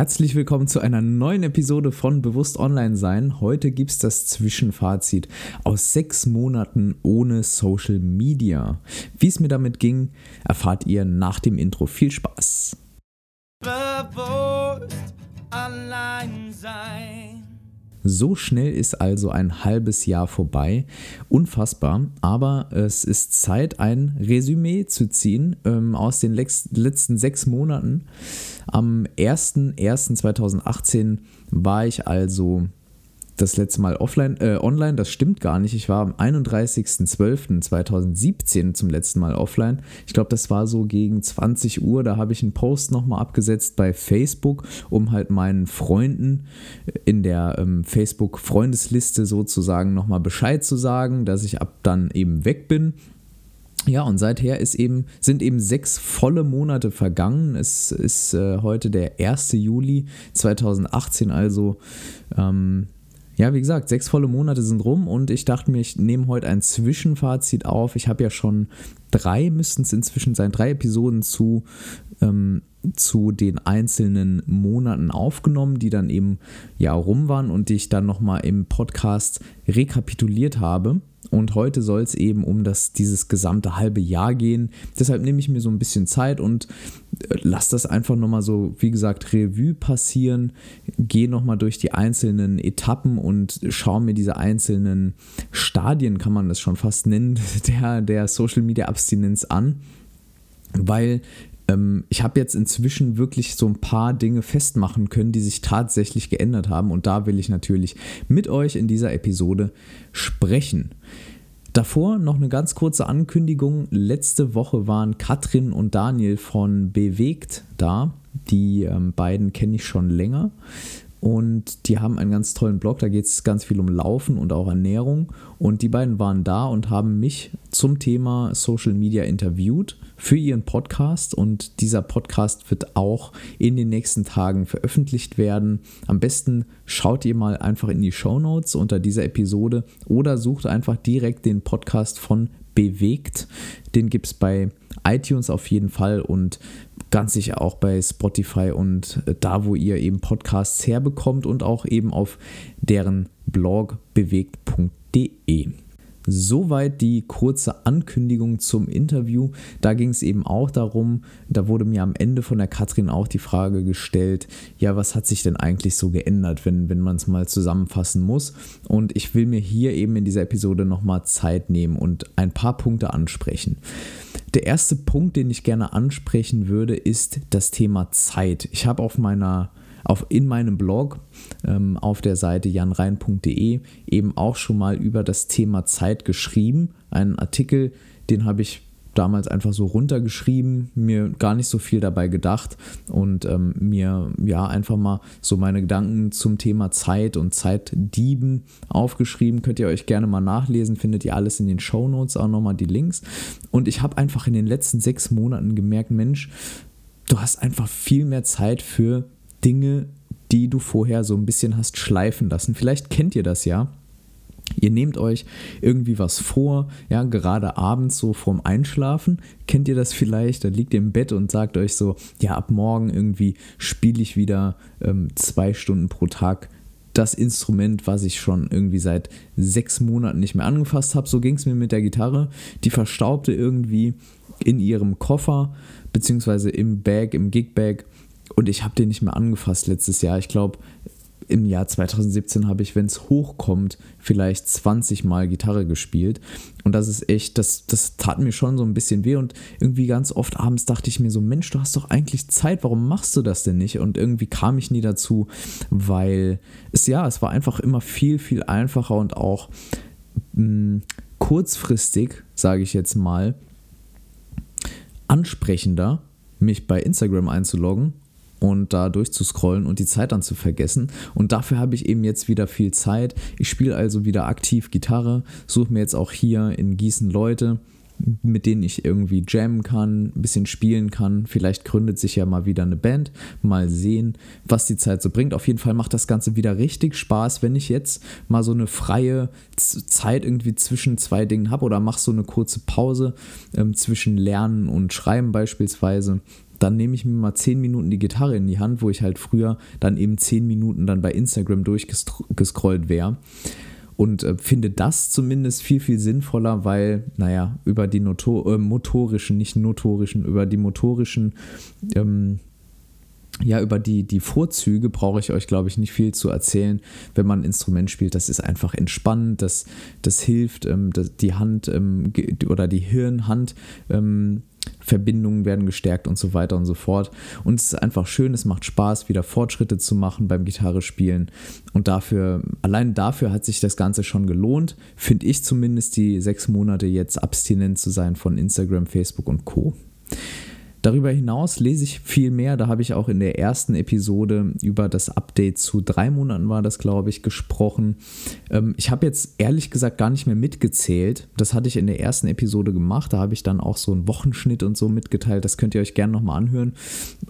Herzlich willkommen zu einer neuen Episode von Bewusst Online Sein. Heute gibt es das Zwischenfazit aus sechs Monaten ohne Social Media. Wie es mir damit ging, erfahrt ihr nach dem Intro. Viel Spaß! Bewusst Online Sein. So schnell ist also ein halbes Jahr vorbei. Unfassbar. Aber es ist Zeit, ein Resümee zu ziehen ähm, aus den letzten sechs Monaten. Am 01.01.2018 war ich also das letzte Mal offline, äh, online, das stimmt gar nicht. Ich war am 31.12.2017 zum letzten Mal offline. Ich glaube, das war so gegen 20 Uhr. Da habe ich einen Post nochmal abgesetzt bei Facebook, um halt meinen Freunden in der ähm, Facebook-Freundesliste sozusagen nochmal Bescheid zu sagen, dass ich ab dann eben weg bin. Ja, und seither ist eben, sind eben sechs volle Monate vergangen. Es ist äh, heute der 1. Juli 2018, also ähm, ja, wie gesagt, sechs volle Monate sind rum und ich dachte mir, ich nehme heute ein Zwischenfazit auf. Ich habe ja schon drei, müssten es inzwischen sein, drei Episoden zu, ähm, zu den einzelnen Monaten aufgenommen, die dann eben ja rum waren und die ich dann nochmal im Podcast rekapituliert habe. Und heute soll es eben um das, dieses gesamte halbe Jahr gehen. Deshalb nehme ich mir so ein bisschen Zeit und äh, lasse das einfach nochmal so, wie gesagt, Revue passieren. Gehe nochmal durch die einzelnen Etappen und schaue mir diese einzelnen Stadien, kann man das schon fast nennen, der, der Social Media Abstinenz an. Weil ähm, ich habe jetzt inzwischen wirklich so ein paar Dinge festmachen können, die sich tatsächlich geändert haben. Und da will ich natürlich mit euch in dieser Episode sprechen. Davor noch eine ganz kurze Ankündigung. Letzte Woche waren Katrin und Daniel von Bewegt da. Die ähm, beiden kenne ich schon länger. Und die haben einen ganz tollen Blog, da geht es ganz viel um Laufen und auch Ernährung. Und die beiden waren da und haben mich zum Thema Social Media interviewt für ihren Podcast. Und dieser Podcast wird auch in den nächsten Tagen veröffentlicht werden. Am besten schaut ihr mal einfach in die Show Notes unter dieser Episode oder sucht einfach direkt den Podcast von Bewegt. Den gibt es bei iTunes auf jeden Fall und ganz sicher auch bei Spotify und äh, da, wo ihr eben Podcasts herbekommt und auch eben auf deren Blog bewegt.de. Soweit die kurze Ankündigung zum Interview. Da ging es eben auch darum, da wurde mir am Ende von der Katrin auch die Frage gestellt, ja, was hat sich denn eigentlich so geändert, wenn, wenn man es mal zusammenfassen muss? Und ich will mir hier eben in dieser Episode nochmal Zeit nehmen und ein paar Punkte ansprechen. Der erste Punkt, den ich gerne ansprechen würde, ist das Thema Zeit. Ich habe auf meiner auf, in meinem Blog ähm, auf der Seite janrein.de eben auch schon mal über das Thema Zeit geschrieben. Einen Artikel, den habe ich damals einfach so runtergeschrieben, mir gar nicht so viel dabei gedacht und ähm, mir ja einfach mal so meine Gedanken zum Thema Zeit und Zeitdieben aufgeschrieben. Könnt ihr euch gerne mal nachlesen, findet ihr alles in den Show Notes auch nochmal die Links. Und ich habe einfach in den letzten sechs Monaten gemerkt, Mensch, du hast einfach viel mehr Zeit für Dinge, die du vorher so ein bisschen hast schleifen lassen. Vielleicht kennt ihr das ja. Ihr nehmt euch irgendwie was vor, ja, gerade abends so vorm Einschlafen. Kennt ihr das vielleicht? Da liegt ihr im Bett und sagt euch so, ja, ab morgen irgendwie spiele ich wieder ähm, zwei Stunden pro Tag das Instrument, was ich schon irgendwie seit sechs Monaten nicht mehr angefasst habe. So ging es mir mit der Gitarre. Die verstaubte irgendwie in ihrem Koffer, beziehungsweise im Bag, im Gigbag und ich habe den nicht mehr angefasst letztes Jahr. Ich glaube, im Jahr 2017 habe ich, wenn es hochkommt, vielleicht 20 Mal Gitarre gespielt. Und das ist echt, das, das tat mir schon so ein bisschen weh. Und irgendwie ganz oft abends dachte ich mir so, Mensch, du hast doch eigentlich Zeit, warum machst du das denn nicht? Und irgendwie kam ich nie dazu, weil es ja, es war einfach immer viel, viel einfacher und auch mh, hm, kurzfristig, sage ich jetzt mal, ansprechender, mich bei Instagram einzuloggen und da durchzuscrollen und die Zeit dann zu vergessen. Und dafür habe ich eben jetzt wieder viel Zeit. Ich spiele also wieder aktiv Gitarre, suche mir jetzt auch hier in Gießen Leute, mit denen ich irgendwie jammen kann, ein bisschen spielen kann. Vielleicht gründet sich ja mal wieder eine Band. Mal sehen, was die Zeit so bringt. Auf jeden Fall macht das Ganze wieder richtig Spaß, wenn ich jetzt mal so eine freie Zeit irgendwie zwischen zwei Dingen habe oder mache so eine kurze Pause ähm, zwischen Lernen und Schreiben beispielsweise dann nehme ich mir mal 10 Minuten die Gitarre in die Hand, wo ich halt früher dann eben 10 Minuten dann bei Instagram durchgescrollt wäre. Und äh, finde das zumindest viel, viel sinnvoller, weil, naja, über die Notor äh, motorischen, nicht notorischen, über die motorischen ähm, ja, über die, die Vorzüge brauche ich euch, glaube ich, nicht viel zu erzählen, wenn man ein Instrument spielt. Das ist einfach entspannend, das, das hilft, ähm, das, die Hand ähm, oder die Hirn-Hand. Ähm, Verbindungen werden gestärkt und so weiter und so fort. Und es ist einfach schön, es macht Spaß, wieder Fortschritte zu machen beim Gitarre spielen. Und dafür, allein dafür hat sich das Ganze schon gelohnt, finde ich zumindest, die sechs Monate jetzt abstinent zu sein von Instagram, Facebook und Co. Darüber hinaus lese ich viel mehr. Da habe ich auch in der ersten Episode über das Update zu drei Monaten war das, glaube ich, gesprochen. Ähm, ich habe jetzt ehrlich gesagt gar nicht mehr mitgezählt. Das hatte ich in der ersten Episode gemacht. Da habe ich dann auch so einen Wochenschnitt und so mitgeteilt. Das könnt ihr euch gerne nochmal anhören.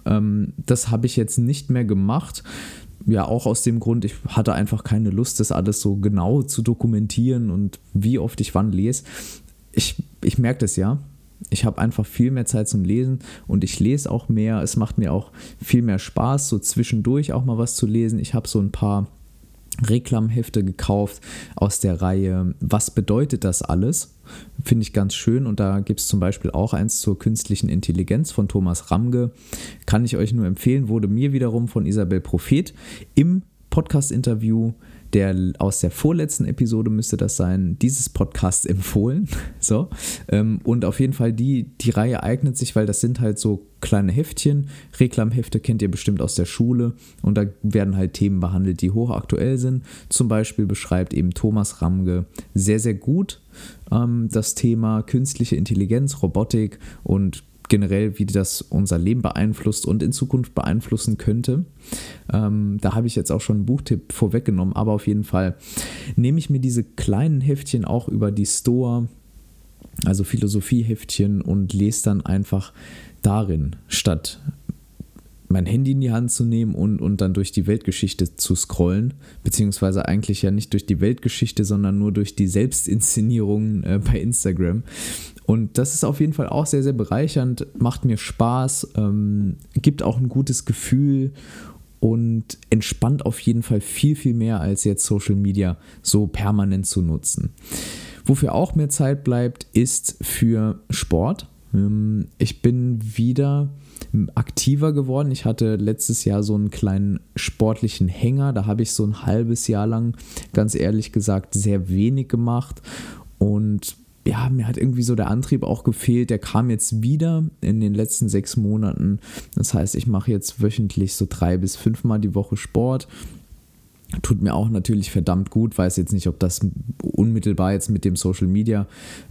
Ähm, das habe ich jetzt nicht mehr gemacht ja, auch aus dem Grund, ich hatte einfach keine Lust, das alles so genau zu dokumentieren und wie oft ich wann lese. Ich, ich merke das ja. Ich habe einfach viel mehr Zeit zum Lesen und ich lese auch mehr. Es macht mir auch viel mehr Spaß, so zwischendurch auch mal was zu lesen. Ich habe so ein paar Reklamhefte gekauft aus der Reihe Was bedeutet das alles? Finde ich ganz schön und da gibt es zum Beispiel auch eins zur künstlichen Intelligenz von Thomas Ramge. Kann ich euch nur empfehlen, wurde mir wiederum von Isabel Prophet im Podcast-Interview der aus der vorletzten Episode müsste das sein, dieses Podcast empfohlen. So. Ähm, und auf jeden Fall, die, die Reihe eignet sich, weil das sind halt so kleine Heftchen. Reklamhefte kennt ihr bestimmt aus der Schule. Und da werden halt Themen behandelt, die hochaktuell sind. Zum Beispiel beschreibt eben Thomas Ramge sehr, sehr gut ähm, das Thema künstliche Intelligenz, Robotik und generell, wie das unser Leben beeinflusst und in Zukunft beeinflussen könnte. Ähm, da habe ich jetzt auch schon einen Buchtipp vorweggenommen, aber auf jeden Fall nehme ich mir diese kleinen Heftchen auch über die Store, also Philosophieheftchen und lese dann einfach darin, statt mein Handy in die Hand zu nehmen und, und dann durch die Weltgeschichte zu scrollen, beziehungsweise eigentlich ja nicht durch die Weltgeschichte, sondern nur durch die Selbstinszenierungen äh, bei Instagram. Und das ist auf jeden Fall auch sehr, sehr bereichernd, macht mir Spaß, ähm, gibt auch ein gutes Gefühl und entspannt auf jeden Fall viel, viel mehr als jetzt Social Media so permanent zu nutzen. Wofür auch mehr Zeit bleibt, ist für Sport. Ähm, ich bin wieder aktiver geworden. Ich hatte letztes Jahr so einen kleinen sportlichen Hänger. Da habe ich so ein halbes Jahr lang, ganz ehrlich gesagt, sehr wenig gemacht. Und ja, mir hat irgendwie so der Antrieb auch gefehlt. Der kam jetzt wieder in den letzten sechs Monaten. Das heißt, ich mache jetzt wöchentlich so drei bis fünfmal die Woche Sport. Tut mir auch natürlich verdammt gut. Weiß jetzt nicht, ob das unmittelbar jetzt mit dem Social Media,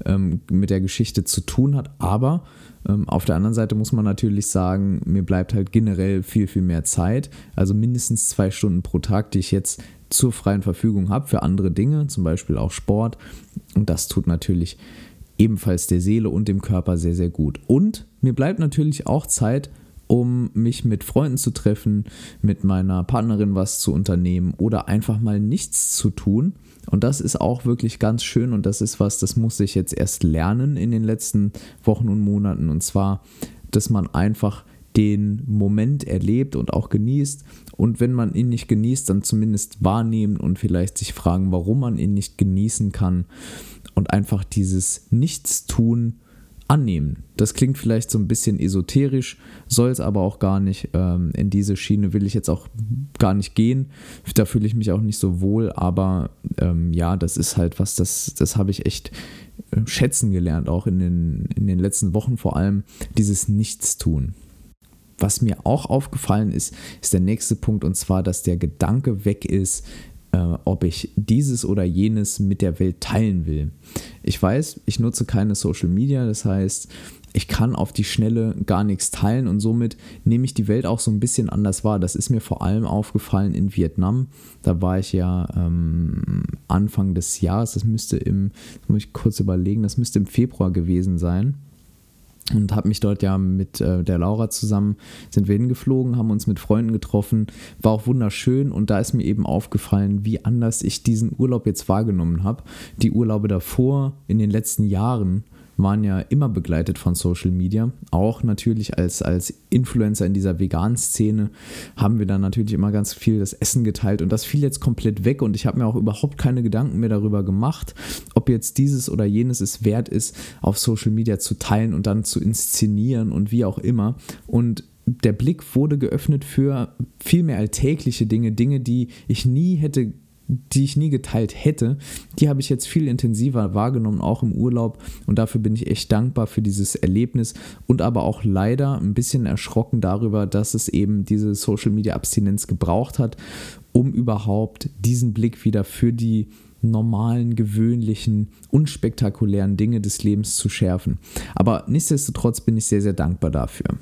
ähm, mit der Geschichte zu tun hat. Aber ähm, auf der anderen Seite muss man natürlich sagen, mir bleibt halt generell viel, viel mehr Zeit. Also mindestens zwei Stunden pro Tag, die ich jetzt zur freien Verfügung habe für andere Dinge, zum Beispiel auch Sport. Und das tut natürlich ebenfalls der Seele und dem Körper sehr, sehr gut. Und mir bleibt natürlich auch Zeit, um mich mit Freunden zu treffen, mit meiner Partnerin was zu unternehmen oder einfach mal nichts zu tun. Und das ist auch wirklich ganz schön und das ist was, das muss ich jetzt erst lernen in den letzten Wochen und Monaten. Und zwar, dass man einfach den Moment erlebt und auch genießt. Und wenn man ihn nicht genießt, dann zumindest wahrnehmen und vielleicht sich fragen, warum man ihn nicht genießen kann. Und einfach dieses Nichtstun annehmen. Das klingt vielleicht so ein bisschen esoterisch, soll es aber auch gar nicht. Ähm, in diese Schiene will ich jetzt auch gar nicht gehen. Da fühle ich mich auch nicht so wohl, aber ähm, ja, das ist halt was, das, das habe ich echt äh, schätzen gelernt, auch in den, in den letzten Wochen vor allem, dieses Nichtstun. Was mir auch aufgefallen ist, ist der nächste Punkt und zwar, dass der Gedanke weg ist, äh, ob ich dieses oder jenes mit der Welt teilen will. Ich weiß, ich nutze keine Social Media, das heißt, ich kann auf die Schnelle gar nichts teilen und somit nehme ich die Welt auch so ein bisschen anders wahr. Das ist mir vor allem aufgefallen in Vietnam. Da war ich ja ähm, Anfang des Jahres, das müsste im, das muss ich kurz überlegen, das müsste im Februar gewesen sein und habe mich dort ja mit äh, der Laura zusammen sind wir hingeflogen, haben uns mit Freunden getroffen, war auch wunderschön und da ist mir eben aufgefallen, wie anders ich diesen Urlaub jetzt wahrgenommen habe. Die Urlaube davor in den letzten Jahren waren ja immer begleitet von Social Media. Auch natürlich als, als Influencer in dieser veganen Szene haben wir dann natürlich immer ganz viel das Essen geteilt und das fiel jetzt komplett weg und ich habe mir auch überhaupt keine Gedanken mehr darüber gemacht, ob jetzt dieses oder jenes es wert ist, auf Social Media zu teilen und dann zu inszenieren und wie auch immer. Und der Blick wurde geöffnet für viel mehr alltägliche Dinge, Dinge, die ich nie hätte die ich nie geteilt hätte, die habe ich jetzt viel intensiver wahrgenommen, auch im Urlaub. Und dafür bin ich echt dankbar für dieses Erlebnis und aber auch leider ein bisschen erschrocken darüber, dass es eben diese Social Media Abstinenz gebraucht hat, um überhaupt diesen Blick wieder für die normalen, gewöhnlichen, unspektakulären Dinge des Lebens zu schärfen. Aber nichtsdestotrotz bin ich sehr, sehr dankbar dafür.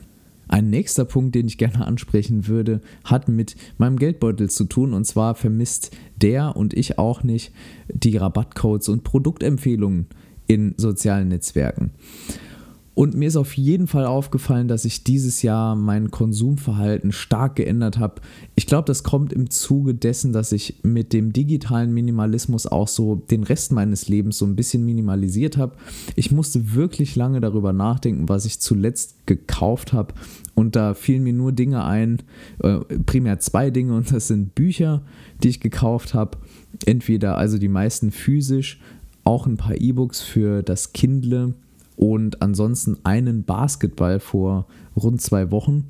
Ein nächster Punkt, den ich gerne ansprechen würde, hat mit meinem Geldbeutel zu tun. Und zwar vermisst der und ich auch nicht die Rabattcodes und Produktempfehlungen in sozialen Netzwerken. Und mir ist auf jeden Fall aufgefallen, dass ich dieses Jahr mein Konsumverhalten stark geändert habe. Ich glaube, das kommt im Zuge dessen, dass ich mit dem digitalen Minimalismus auch so den Rest meines Lebens so ein bisschen minimalisiert habe. Ich musste wirklich lange darüber nachdenken, was ich zuletzt gekauft habe. Und da fielen mir nur Dinge ein, äh, primär zwei Dinge, und das sind Bücher, die ich gekauft habe. Entweder also die meisten physisch, auch ein paar E-Books für das Kindle und ansonsten einen Basketball vor rund zwei Wochen.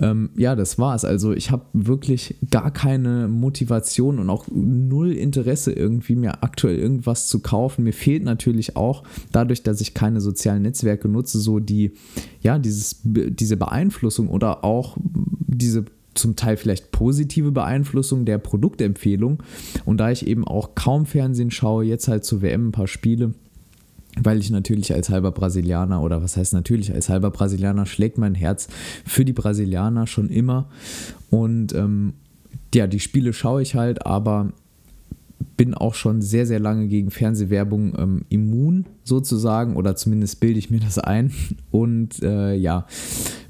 Ähm, ja, das war's. Also ich habe wirklich gar keine Motivation und auch null Interesse irgendwie mir aktuell irgendwas zu kaufen. Mir fehlt natürlich auch dadurch, dass ich keine sozialen Netzwerke nutze, so die, ja, dieses, diese Beeinflussung oder auch diese zum Teil vielleicht positive Beeinflussung der Produktempfehlung. Und da ich eben auch kaum Fernsehen schaue, jetzt halt zur WM ein paar Spiele, weil ich natürlich als halber Brasilianer oder was heißt natürlich als halber Brasilianer schlägt mein Herz für die Brasilianer schon immer und ähm, ja, die Spiele schaue ich halt, aber bin auch schon sehr, sehr lange gegen Fernsehwerbung ähm, immun sozusagen oder zumindest bilde ich mir das ein. Und äh, ja,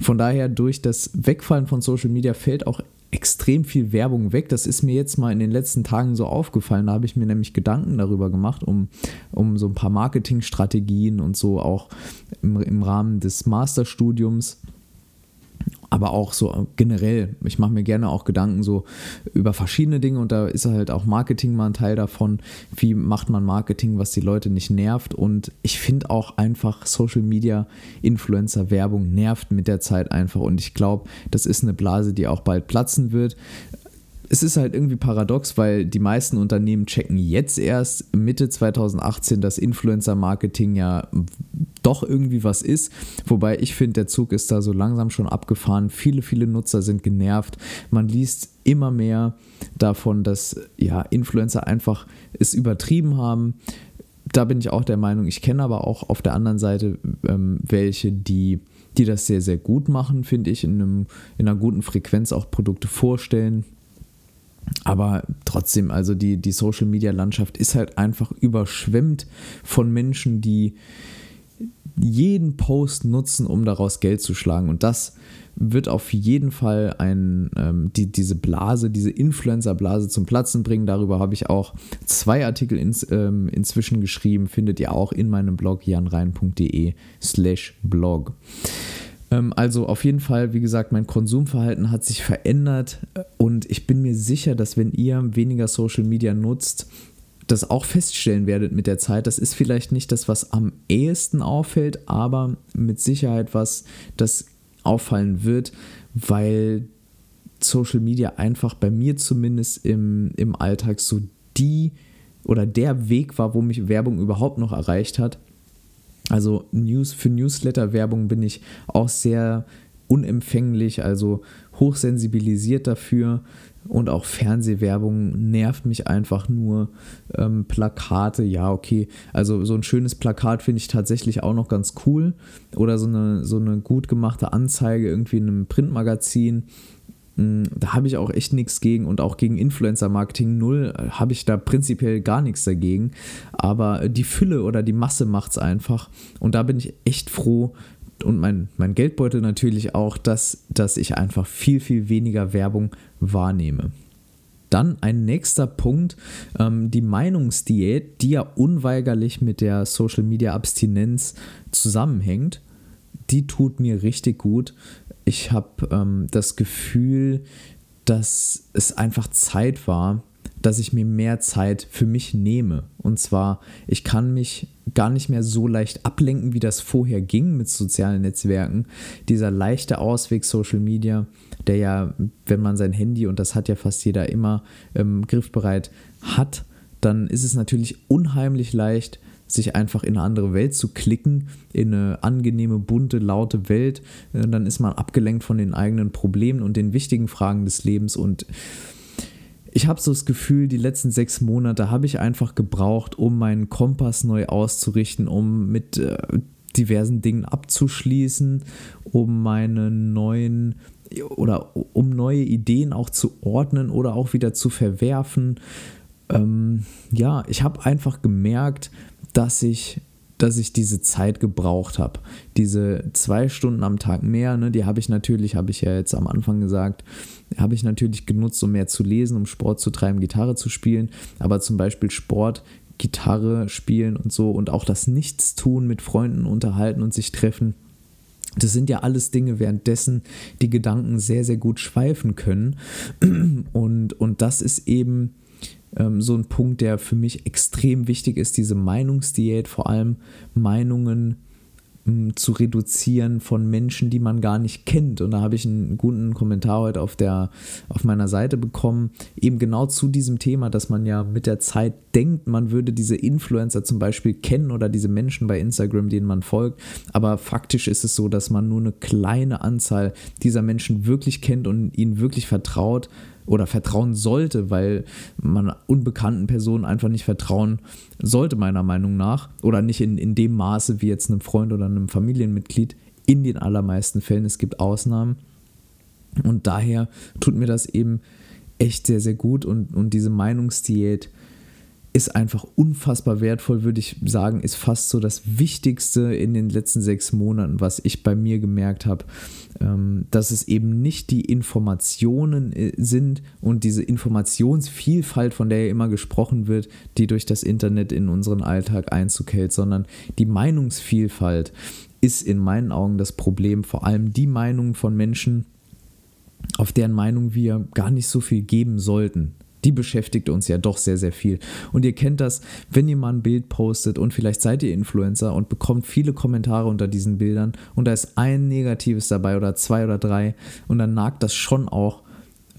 von daher durch das Wegfallen von Social Media fällt auch extrem viel Werbung weg. Das ist mir jetzt mal in den letzten Tagen so aufgefallen. Da habe ich mir nämlich Gedanken darüber gemacht, um, um so ein paar Marketingstrategien und so auch im, im Rahmen des Masterstudiums aber auch so generell, ich mache mir gerne auch Gedanken so über verschiedene Dinge und da ist halt auch Marketing mal ein Teil davon. Wie macht man Marketing, was die Leute nicht nervt? Und ich finde auch einfach Social Media Influencer Werbung nervt mit der Zeit einfach und ich glaube, das ist eine Blase, die auch bald platzen wird es ist halt irgendwie paradox, weil die meisten Unternehmen checken jetzt erst Mitte 2018, dass Influencer-Marketing ja doch irgendwie was ist. Wobei ich finde, der Zug ist da so langsam schon abgefahren. Viele, viele Nutzer sind genervt. Man liest immer mehr davon, dass ja, Influencer einfach es übertrieben haben. Da bin ich auch der Meinung, ich kenne aber auch auf der anderen Seite ähm, welche, die die das sehr, sehr gut machen, finde ich, in, einem, in einer guten Frequenz auch Produkte vorstellen, aber trotzdem, also die, die Social-Media-Landschaft ist halt einfach überschwemmt von Menschen, die jeden Post nutzen, um daraus Geld zu schlagen. Und das wird auf jeden Fall ein, ähm, die, diese Blase, diese Influencer-Blase zum Platzen bringen. Darüber habe ich auch zwei Artikel ins, ähm, inzwischen geschrieben, findet ihr auch in meinem Blog janrein.de slash blog. Ähm, also auf jeden Fall, wie gesagt, mein Konsumverhalten hat sich verändert und ich bin mir sicher, dass wenn ihr weniger Social Media nutzt, das auch feststellen werdet mit der Zeit. Das ist vielleicht nicht das, was am ehesten auffällt, aber mit Sicherheit was, das auffallen wird, weil Social Media einfach bei mir zumindest im, im Alltag so die oder der Weg war, wo mich Werbung überhaupt noch erreicht hat. Also News für Newsletter-Werbung bin ich auch sehr unempfänglich, also hochsensibilisiert dafür. Und auch Fernsehwerbung nervt mich einfach nur. Ähm, Plakate, ja, okay. Also so ein schönes Plakat finde ich tatsächlich auch noch ganz cool. Oder so eine, so eine gut gemachte Anzeige irgendwie in einem Printmagazin. Mm, da habe ich auch echt nichts gegen und auch gegen Influencer-Marketing null äh, habe ich da prinzipiell gar nichts dagegen. Aber die Fülle oder die Masse macht es einfach. Und da bin ich echt froh und mein, mein Geldbeutel natürlich auch, dass, dass ich einfach viel, viel weniger Werbung wahrnehme. Dann ein nächster Punkt, ähm, die Meinungsdiät, die ja unweigerlich mit der Social Media Abstinenz zusammenhängt, die tut mir richtig gut. Ich habe ähm, das Gefühl, dass es einfach Zeit war, dass ich mir mehr Zeit für mich nehme. Und zwar, ich kann mich gar nicht mehr so leicht ablenken, wie das vorher ging mit sozialen Netzwerken. Dieser leichte Ausweg Social Media, der ja, wenn man sein Handy, und das hat ja fast jeder immer ähm, griffbereit, hat, dann ist es natürlich unheimlich leicht, sich einfach in eine andere Welt zu klicken, in eine angenehme, bunte, laute Welt. Äh, dann ist man abgelenkt von den eigenen Problemen und den wichtigen Fragen des Lebens. Und ich habe so das Gefühl, die letzten sechs Monate habe ich einfach gebraucht, um meinen Kompass neu auszurichten, um mit äh, diversen Dingen abzuschließen, um meine neuen oder um neue Ideen auch zu ordnen oder auch wieder zu verwerfen. Ähm, ja, ich habe einfach gemerkt, dass ich dass ich diese Zeit gebraucht habe. Diese zwei Stunden am Tag mehr, ne, die habe ich natürlich, habe ich ja jetzt am Anfang gesagt, habe ich natürlich genutzt, um mehr zu lesen, um Sport zu treiben, Gitarre zu spielen. Aber zum Beispiel Sport, Gitarre spielen und so und auch das Nichtstun mit Freunden unterhalten und sich treffen das sind ja alles Dinge, währenddessen die Gedanken sehr, sehr gut schweifen können. Und, und das ist eben ähm, so ein Punkt, der für mich extrem wichtig ist, diese Meinungsdiät, vor allem Meinungen zu reduzieren von Menschen, die man gar nicht kennt. Und da habe ich einen guten Kommentar heute auf, der, auf meiner Seite bekommen, eben genau zu diesem Thema, dass man ja mit der Zeit denkt, man würde diese Influencer zum Beispiel kennen oder diese Menschen bei Instagram, denen man folgt. Aber faktisch ist es so, dass man nur eine kleine Anzahl dieser Menschen wirklich kennt und ihnen wirklich vertraut oder vertrauen sollte, weil man unbekannten Personen einfach nicht vertrauen sollte, meiner Meinung nach. Oder nicht in, in dem Maße wie jetzt einem Freund oder einem Familienmitglied. In den allermeisten Fällen. Es gibt Ausnahmen. Und daher tut mir das eben echt sehr, sehr gut. Und, und diese Meinungsdiät ist einfach unfassbar wertvoll, würde ich sagen, ist fast so das Wichtigste in den letzten sechs Monaten, was ich bei mir gemerkt habe, dass es eben nicht die Informationen äh, sind und diese Informationsvielfalt, von der ja immer gesprochen wird, die durch das Internet in unseren Alltag Einzug hält, sondern die Meinungsvielfalt ist in meinen Augen das Problem, vor allem die Meinung von Menschen, auf deren Meinung wir gar nicht so viel geben sollten die beschäftigt uns ja doch sehr, sehr viel. Und ihr kennt das, wenn ihr mal ein Bild postet und vielleicht seid ihr Influencer und bekommt viele Kommentare unter diesen Bildern und da ist ein negatives dabei oder zwei oder drei und dann nagt das schon auch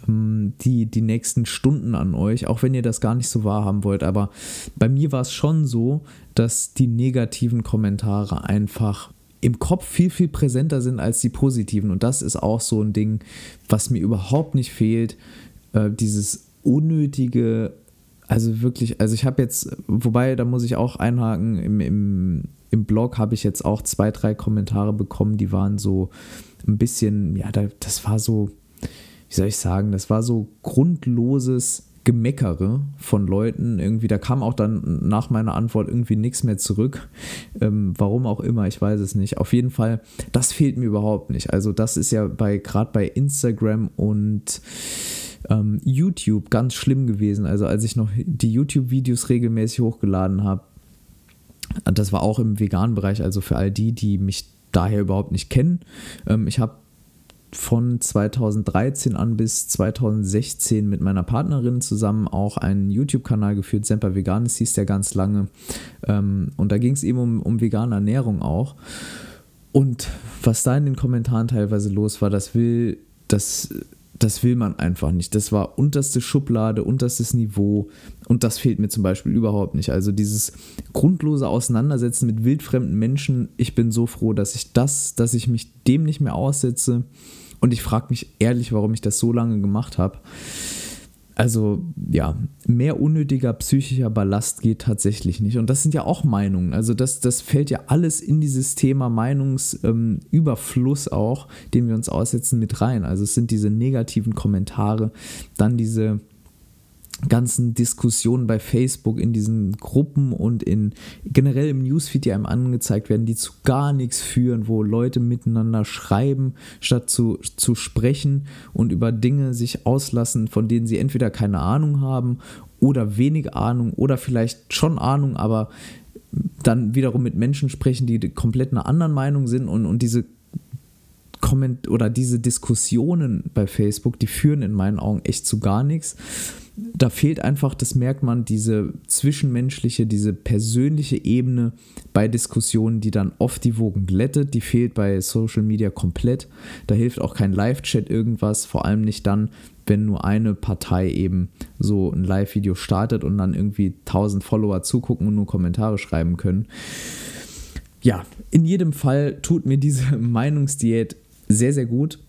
ähm, die, die nächsten Stunden an euch, auch wenn ihr das gar nicht so wahrhaben wollt. Aber bei mir war es schon so, dass die negativen Kommentare einfach im Kopf viel, viel präsenter sind als die positiven. Und das ist auch so ein Ding, was mir überhaupt nicht fehlt. Äh, dieses unnötige, also wirklich, also ich habe jetzt, wobei, da muss ich auch einhaken, im, im, im Blog habe ich jetzt auch zwei, drei Kommentare bekommen, die waren so ein bisschen, ja, das war so, wie soll ich sagen, das war so grundloses Gemeckere von Leuten. Irgendwie, da kam auch dann nach meiner Antwort irgendwie nichts mehr zurück. Ähm, warum auch immer, ich weiß es nicht. Auf jeden Fall, das fehlt mir überhaupt nicht. Also, das ist ja bei gerade bei Instagram und ähm, YouTube ganz schlimm gewesen. Also als ich noch die YouTube-Videos regelmäßig hochgeladen habe, das war auch im veganen Bereich, also für all die, die mich daher überhaupt nicht kennen. Ähm, ich habe von 2013 an bis 2016 mit meiner Partnerin zusammen auch einen YouTube-Kanal geführt, Semper Veganis hieß der ganz lange. Ähm, und da ging es eben um, um vegane Ernährung auch. Und was da in den Kommentaren teilweise los war, das will, das das will man einfach nicht. Das war unterste Schublade, unterstes Niveau und das fehlt mir zum Beispiel überhaupt nicht. Also dieses grundlose Auseinandersetzen mit wildfremden Menschen, ich bin so froh, dass ich das, dass ich mich dem nicht mehr aussetze und ich frage mich ehrlich, warum ich das so lange gemacht habe. Also ja, mehr unnötiger psychischer Ballast geht tatsächlich nicht. Und das sind ja auch Meinungen. Also das, das fällt ja alles in dieses Thema Meinungsüberfluss ähm, auch, den wir uns aussetzen, mit rein. Also es sind diese negativen Kommentare, dann diese ganzen Diskussionen bei Facebook, in diesen Gruppen und in generell im Newsfeed, die einem angezeigt werden, die zu gar nichts führen, wo Leute miteinander schreiben, statt zu, zu sprechen und über Dinge sich auslassen, von denen sie entweder keine Ahnung haben oder wenig Ahnung oder vielleicht schon Ahnung, aber dann wiederum mit Menschen sprechen, die komplett einer anderen Meinung sind und, und diese Komment oder diese Diskussionen bei Facebook, die führen in meinen Augen echt zu gar nichts da fehlt einfach, das merkt man, diese zwischenmenschliche, diese persönliche Ebene bei Diskussionen, die dann oft die Wogen glättet. Die fehlt bei Social Media komplett. Da hilft auch kein Live-Chat irgendwas, vor allem nicht dann, wenn nur eine Partei eben so ein Live-Video startet und dann irgendwie 1000 Follower zugucken und nur Kommentare schreiben können. Ja, in jedem Fall tut mir diese Meinungsdiät sehr, sehr gut.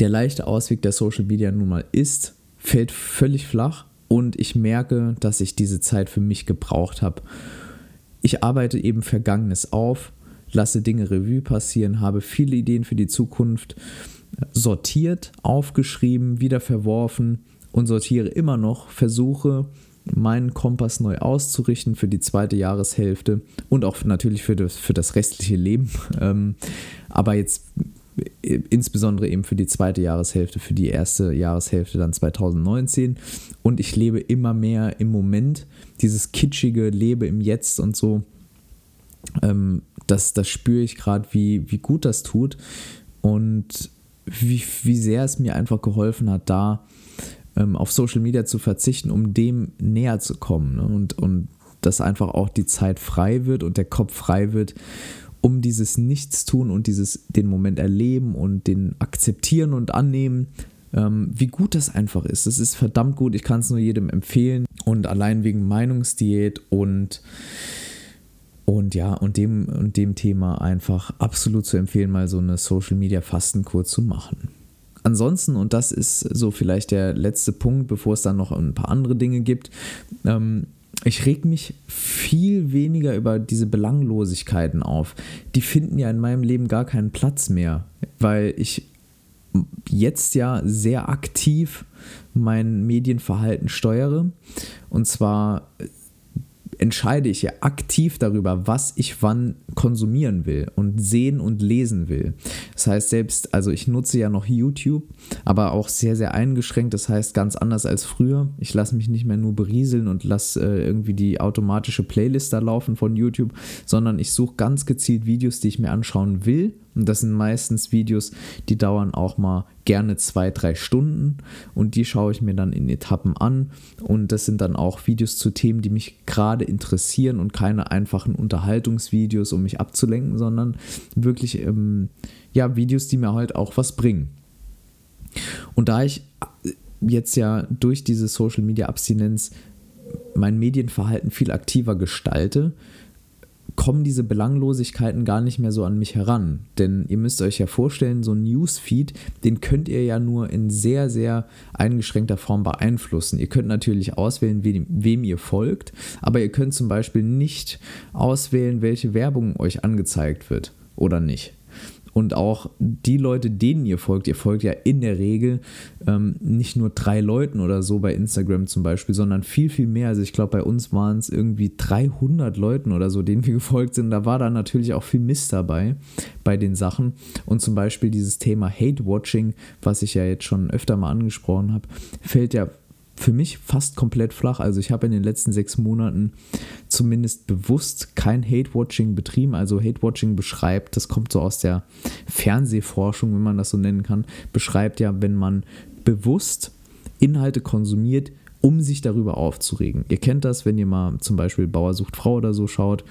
Der leichte Ausweg der Social Media nun mal ist, fällt völlig flach und ich merke, dass ich diese Zeit für mich gebraucht habe. Ich arbeite eben Vergangenes auf, lasse Dinge Revue passieren, habe viele Ideen für die Zukunft sortiert, aufgeschrieben, wieder verworfen und sortiere immer noch, versuche meinen Kompass neu auszurichten für die zweite Jahreshälfte und auch natürlich für das, für das restliche Leben. Ähm, aber jetzt insbesondere eben für die zweite Jahreshälfte, für die erste Jahreshälfte dann 2019. Und ich lebe immer mehr im Moment, dieses kitschige Lebe im Jetzt und so. Ähm, das, das spüre ich gerade, wie, wie gut das tut und wie, wie sehr es mir einfach geholfen hat, da ähm, auf Social Media zu verzichten, um dem näher zu kommen. Ne? Und, und dass einfach auch die Zeit frei wird und der Kopf frei wird, um dieses Nichtstun und dieses den Moment erleben und den akzeptieren und annehmen, ähm, wie gut das einfach ist. Es ist verdammt gut, ich kann es nur jedem empfehlen und allein wegen Meinungsdiät und und ja, und dem, und dem Thema einfach absolut zu empfehlen, mal so eine Social Media Fastenkur zu machen. Ansonsten, und das ist so vielleicht der letzte Punkt, bevor es dann noch ein paar andere Dinge gibt, ähm, ich reg mich viel weniger über diese Belanglosigkeiten auf. Die finden ja in meinem Leben gar keinen Platz mehr, weil ich jetzt ja sehr aktiv mein Medienverhalten steuere. Und zwar entscheide ich ja aktiv darüber, was ich wann konsumieren will und sehen und lesen will. Das heißt, selbst, also ich nutze ja noch YouTube, aber auch sehr, sehr eingeschränkt. Das heißt, ganz anders als früher. Ich lasse mich nicht mehr nur berieseln und lasse äh, irgendwie die automatische Playlist da laufen von YouTube, sondern ich suche ganz gezielt Videos, die ich mir anschauen will und das sind meistens Videos, die dauern auch mal gerne zwei, drei Stunden und die schaue ich mir dann in Etappen an. Und das sind dann auch Videos zu Themen, die mich gerade interessieren und keine einfachen Unterhaltungsvideos, um mich abzulenken, sondern wirklich ähm, ja, Videos, die mir halt auch was bringen. Und da ich jetzt ja durch diese Social Media Abstinenz mein Medienverhalten viel aktiver gestalte, kommen diese Belanglosigkeiten gar nicht mehr so an mich heran. Denn ihr müsst euch ja vorstellen, so ein Newsfeed, den könnt ihr ja nur in sehr, sehr eingeschränkter Form beeinflussen. Ihr könnt natürlich auswählen, wem, ihr folgt, aber ihr könnt zum Beispiel nicht auswählen, welche Werbung euch angezeigt wird oder nicht. Und auch die Leute, denen ihr folgt, ihr folgt ja in der Regel ähm, nicht nur drei Leuten oder so bei Instagram zum Beispiel, sondern viel, viel mehr. Also ich glaube, bei uns waren es irgendwie 300 Leuten oder so, denen wir gefolgt sind. Da war da natürlich auch viel Mist dabei bei den Sachen. Und zum Beispiel dieses Thema Hate-Watching, was ich ja jetzt schon öfter mal angesprochen habe, fällt ja für mich fast komplett flach. Also ich habe in den letzten sechs Monaten zumindest bewusst kein Hate-Watching betrieben. Also Hate-Watching beschreibt, das kommt so aus der Fernsehforschung, wenn man das so nennen kann, beschreibt ja, wenn man bewusst Inhalte konsumiert, um sich darüber aufzuregen. Ihr kennt das, wenn ihr mal zum Beispiel Bauer sucht Frau oder so schaut,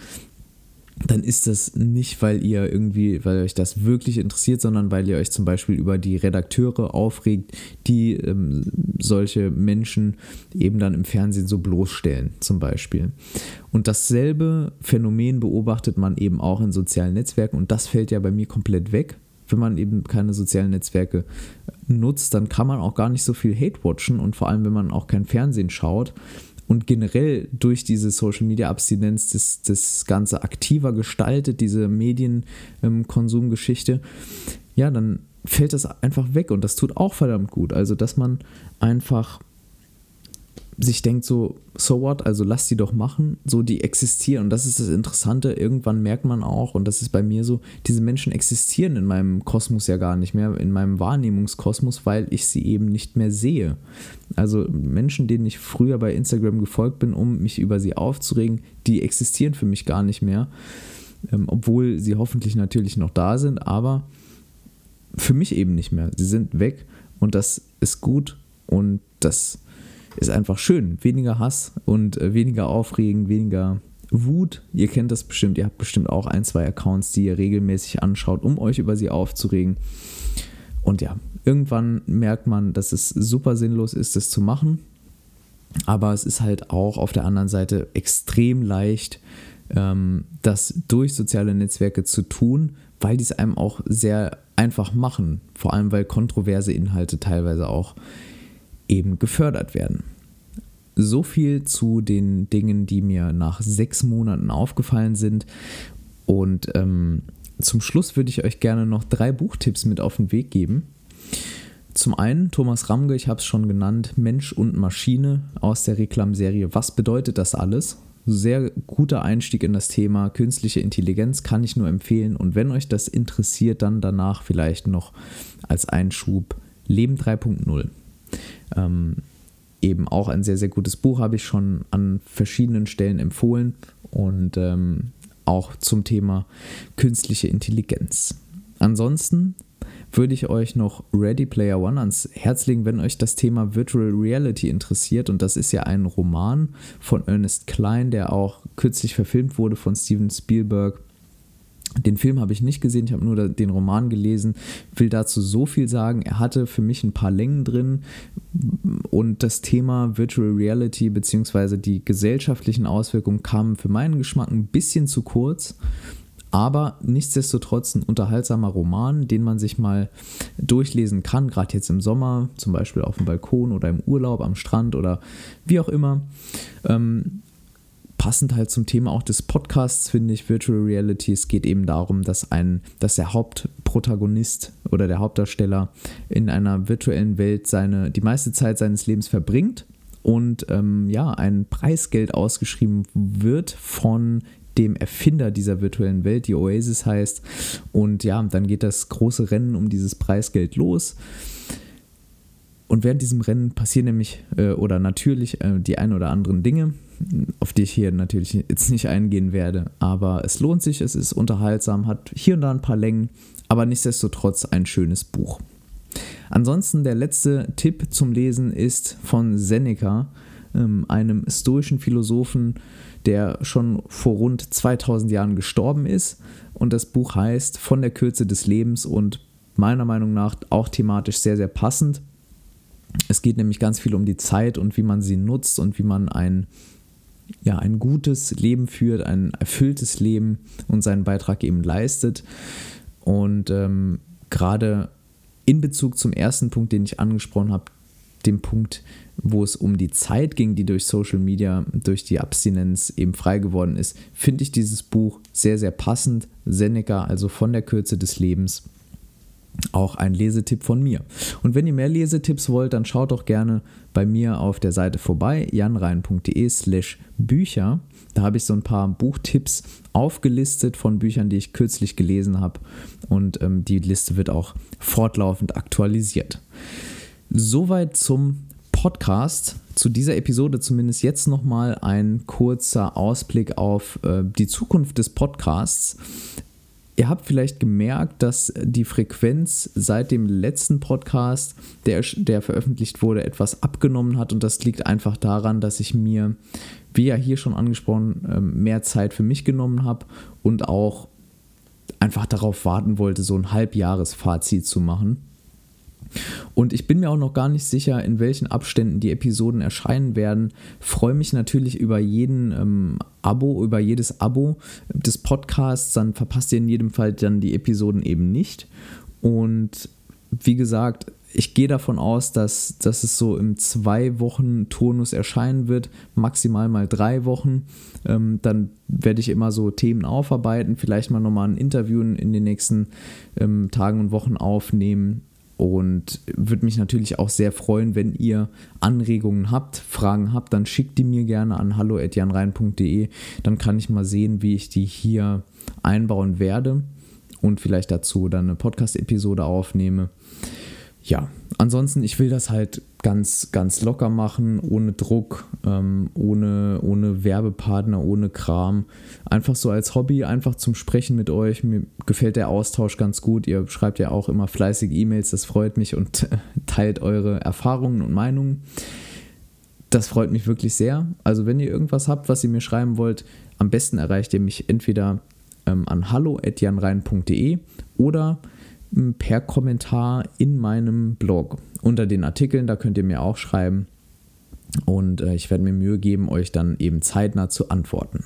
dann ist das nicht, weil ihr irgendwie, weil euch das wirklich interessiert, sondern weil ihr euch zum Beispiel über die Redakteure aufregt, die ähm, solche Menschen eben dann im Fernsehen so bloßstellen, zum Beispiel. Und dasselbe Phänomen beobachtet man eben auch in sozialen Netzwerken und das fällt ja bei mir komplett weg. Wenn man eben keine sozialen Netzwerke nutzt, dann kann man auch gar nicht so viel Hate watchen und vor allem, wenn man auch kein Fernsehen schaut, und generell durch diese Social Media Abstinenz das, das Ganze aktiver gestaltet, diese Medienkonsumgeschichte, ja, dann fällt das einfach weg und das tut auch verdammt gut. Also, dass man einfach sich denkt so, so what, also lass die doch machen, so die existieren. Und das ist das Interessante, irgendwann merkt man auch und das ist bei mir so, diese Menschen existieren in meinem Kosmos ja gar nicht mehr, in meinem Wahrnehmungskosmos, weil ich sie eben nicht mehr sehe. Also Menschen, denen ich früher bei Instagram gefolgt bin, um mich über sie aufzuregen, die existieren für mich gar nicht mehr, ähm, obwohl sie hoffentlich natürlich noch da sind, aber für mich eben nicht mehr. Sie sind weg. Und das ist gut. Und das ist einfach schön. Weniger Hass und äh, weniger Aufregen, weniger Wut. Ihr kennt das bestimmt. Ihr habt bestimmt auch ein, zwei Accounts, die ihr regelmäßig anschaut, um euch über sie aufzuregen. Und ja, irgendwann merkt man, dass es super sinnlos ist, das zu machen. Aber es ist halt auch auf der anderen Seite extrem leicht, ähm, das durch soziale Netzwerke zu tun, weil die es einem auch sehr einfach machen. Vor allem, weil kontroverse Inhalte teilweise auch eben gefördert werden. So viel zu den Dingen, die mir nach sechs Monaten aufgefallen sind. Und ähm, zum Schluss würde ich euch gerne noch drei Buchtipps mit auf den Weg geben. Zum einen Thomas Ramge, ich habe es schon genannt, Mensch und Maschine aus der Reklamserie Was bedeutet das alles? Sehr guter Einstieg in das Thema künstliche Intelligenz kann ich nur empfehlen. Und wenn euch das interessiert, dann danach vielleicht noch als Einschub Leben 3.0. Ähm, eben auch ein sehr, sehr gutes Buch, habe ich schon an verschiedenen Stellen empfohlen und ähm, auch zum Thema künstliche Intelligenz. Ansonsten würde ich euch noch Ready Player One ans Herz legen, wenn euch das Thema Virtual Reality interessiert. Und das ist ja ein Roman von Ernest Klein, der auch kürzlich verfilmt wurde von Steven Spielberg. Den Film habe ich nicht gesehen, ich habe nur den Roman gelesen, will dazu so viel sagen. Er hatte für mich ein paar Längen drin und das Thema Virtual Reality bzw. die gesellschaftlichen Auswirkungen kamen für meinen Geschmack ein bisschen zu kurz. Aber nichtsdestotrotz ein unterhaltsamer Roman, den man sich mal durchlesen kann, gerade jetzt im Sommer, zum Beispiel auf dem Balkon oder im Urlaub am Strand oder wie auch immer. Ähm, passend halt zum Thema auch des Podcasts finde ich Virtual Reality. Es geht eben darum, dass ein, dass der Hauptprotagonist oder der Hauptdarsteller in einer virtuellen Welt seine, die meiste Zeit seines Lebens verbringt und ähm, ja, ein Preisgeld ausgeschrieben wird von dem Erfinder dieser virtuellen Welt, die Oasis heißt. Und ja, dann geht das große Rennen um dieses Preisgeld los. Und während diesem Rennen passieren nämlich äh, oder natürlich äh, die ein oder anderen Dinge, auf die ich hier natürlich jetzt nicht eingehen werde. Aber es lohnt sich, es ist unterhaltsam, hat hier und da ein paar Längen, aber nichtsdestotrotz ein schönes Buch. Ansonsten der letzte Tipp zum Lesen ist von Seneca, ähm, einem stoischen Philosophen, der schon vor rund 2000 Jahren gestorben ist. Und das Buch heißt Von der Kürze des Lebens und meiner Meinung nach auch thematisch sehr, sehr passend. Es geht nämlich ganz viel um die Zeit und wie man sie nutzt und wie man ein, ja, ein gutes Leben führt, ein erfülltes Leben und seinen Beitrag eben leistet. Und ähm, gerade in Bezug zum ersten Punkt, den ich angesprochen habe, dem Punkt, wo es um die Zeit ging, die durch Social Media, durch die Abstinenz eben frei geworden ist, finde ich dieses Buch sehr, sehr passend. Seneca, also von der Kürze des Lebens, auch ein Lesetipp von mir. Und wenn ihr mehr Lesetipps wollt, dann schaut doch gerne bei mir auf der Seite vorbei, janrein.de slash Bücher. Da habe ich so ein paar Buchtipps aufgelistet von Büchern, die ich kürzlich gelesen habe. Und ähm, die Liste wird auch fortlaufend aktualisiert. Soweit zum Podcast. Zu dieser Episode zumindest jetzt nochmal ein kurzer Ausblick auf äh, die Zukunft des Podcasts. Ihr habt vielleicht gemerkt, dass die Frequenz seit dem letzten Podcast, der, der veröffentlicht wurde, etwas abgenommen hat. Und das liegt einfach daran, dass ich mir, wie ja hier schon angesprochen, ähm, mehr Zeit für mich genommen habe und auch einfach darauf warten wollte, so ein Halbjahresfazit zu machen. Und ich bin mir auch noch gar nicht sicher, in welchen Abständen die Episoden erscheinen werden. Freue mich natürlich über jeden ähm, Abo, über jedes Abo des Podcasts. Dann verpasst ihr in jedem Fall dann die Episoden eben nicht. Und wie gesagt, ich gehe davon aus, dass, dass es so im zwei Wochen Turnus erscheinen wird, maximal mal drei Wochen. Ähm, dann werde ich immer so Themen aufarbeiten, vielleicht mal nochmal ein Interview in den nächsten ähm, Tagen und Wochen aufnehmen und würde mich natürlich auch sehr freuen, wenn ihr Anregungen habt, Fragen habt, dann schickt die mir gerne an hallo@janrein.de, dann kann ich mal sehen, wie ich die hier einbauen werde und vielleicht dazu dann eine Podcast Episode aufnehme. Ja, ansonsten, ich will das halt ganz, ganz locker machen, ohne Druck, ähm, ohne, ohne Werbepartner, ohne Kram. Einfach so als Hobby, einfach zum Sprechen mit euch. Mir gefällt der Austausch ganz gut. Ihr schreibt ja auch immer fleißig E-Mails, das freut mich und teilt eure Erfahrungen und Meinungen. Das freut mich wirklich sehr. Also, wenn ihr irgendwas habt, was ihr mir schreiben wollt, am besten erreicht ihr mich entweder ähm, an hallo.janrein.de oder per Kommentar in meinem Blog. Unter den Artikeln, da könnt ihr mir auch schreiben. Und äh, ich werde mir Mühe geben, euch dann eben zeitnah zu antworten.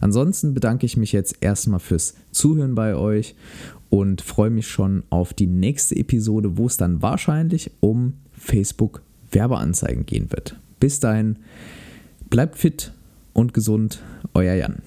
Ansonsten bedanke ich mich jetzt erstmal fürs Zuhören bei euch und freue mich schon auf die nächste Episode, wo es dann wahrscheinlich um Facebook Werbeanzeigen gehen wird. Bis dahin, bleibt fit und gesund, euer Jan.